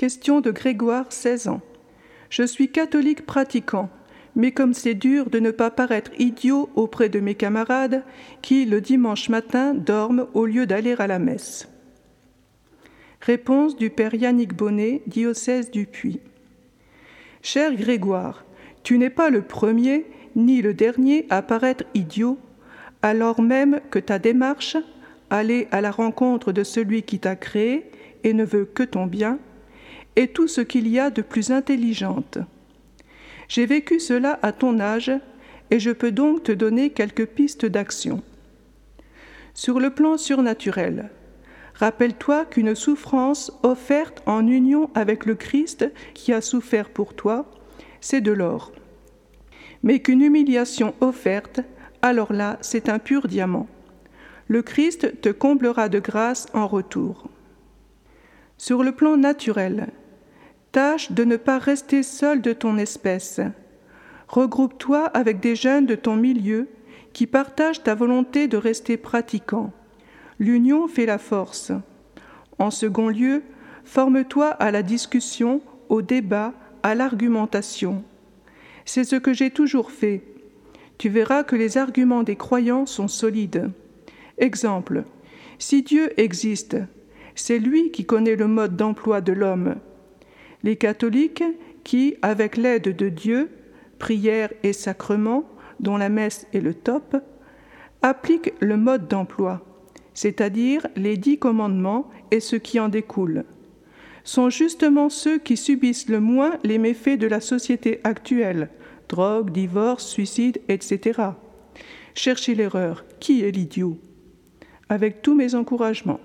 Question de Grégoire, 16 ans. Je suis catholique pratiquant, mais comme c'est dur de ne pas paraître idiot auprès de mes camarades qui, le dimanche matin, dorment au lieu d'aller à la messe. Réponse du Père Yannick Bonnet, diocèse du Puy. Cher Grégoire, tu n'es pas le premier ni le dernier à paraître idiot, alors même que ta démarche, aller à la rencontre de celui qui t'a créé et ne veut que ton bien, est tout ce qu'il y a de plus intelligente. J'ai vécu cela à ton âge et je peux donc te donner quelques pistes d'action. Sur le plan surnaturel, rappelle-toi qu'une souffrance offerte en union avec le Christ qui a souffert pour toi, c'est de l'or. Mais qu'une humiliation offerte, alors là, c'est un pur diamant. Le Christ te comblera de grâce en retour. Sur le plan naturel, Tâche de ne pas rester seul de ton espèce. Regroupe-toi avec des jeunes de ton milieu qui partagent ta volonté de rester pratiquant. L'union fait la force. En second lieu, forme-toi à la discussion, au débat, à l'argumentation. C'est ce que j'ai toujours fait. Tu verras que les arguments des croyants sont solides. Exemple. Si Dieu existe, c'est lui qui connaît le mode d'emploi de l'homme les catholiques qui, avec l'aide de Dieu, prière et sacrement, dont la messe est le top, appliquent le mode d'emploi, c'est-à-dire les dix commandements et ce qui en découle, sont justement ceux qui subissent le moins les méfaits de la société actuelle, drogue, divorce, suicide, etc. Cherchez l'erreur, qui est l'idiot? Avec tous mes encouragements.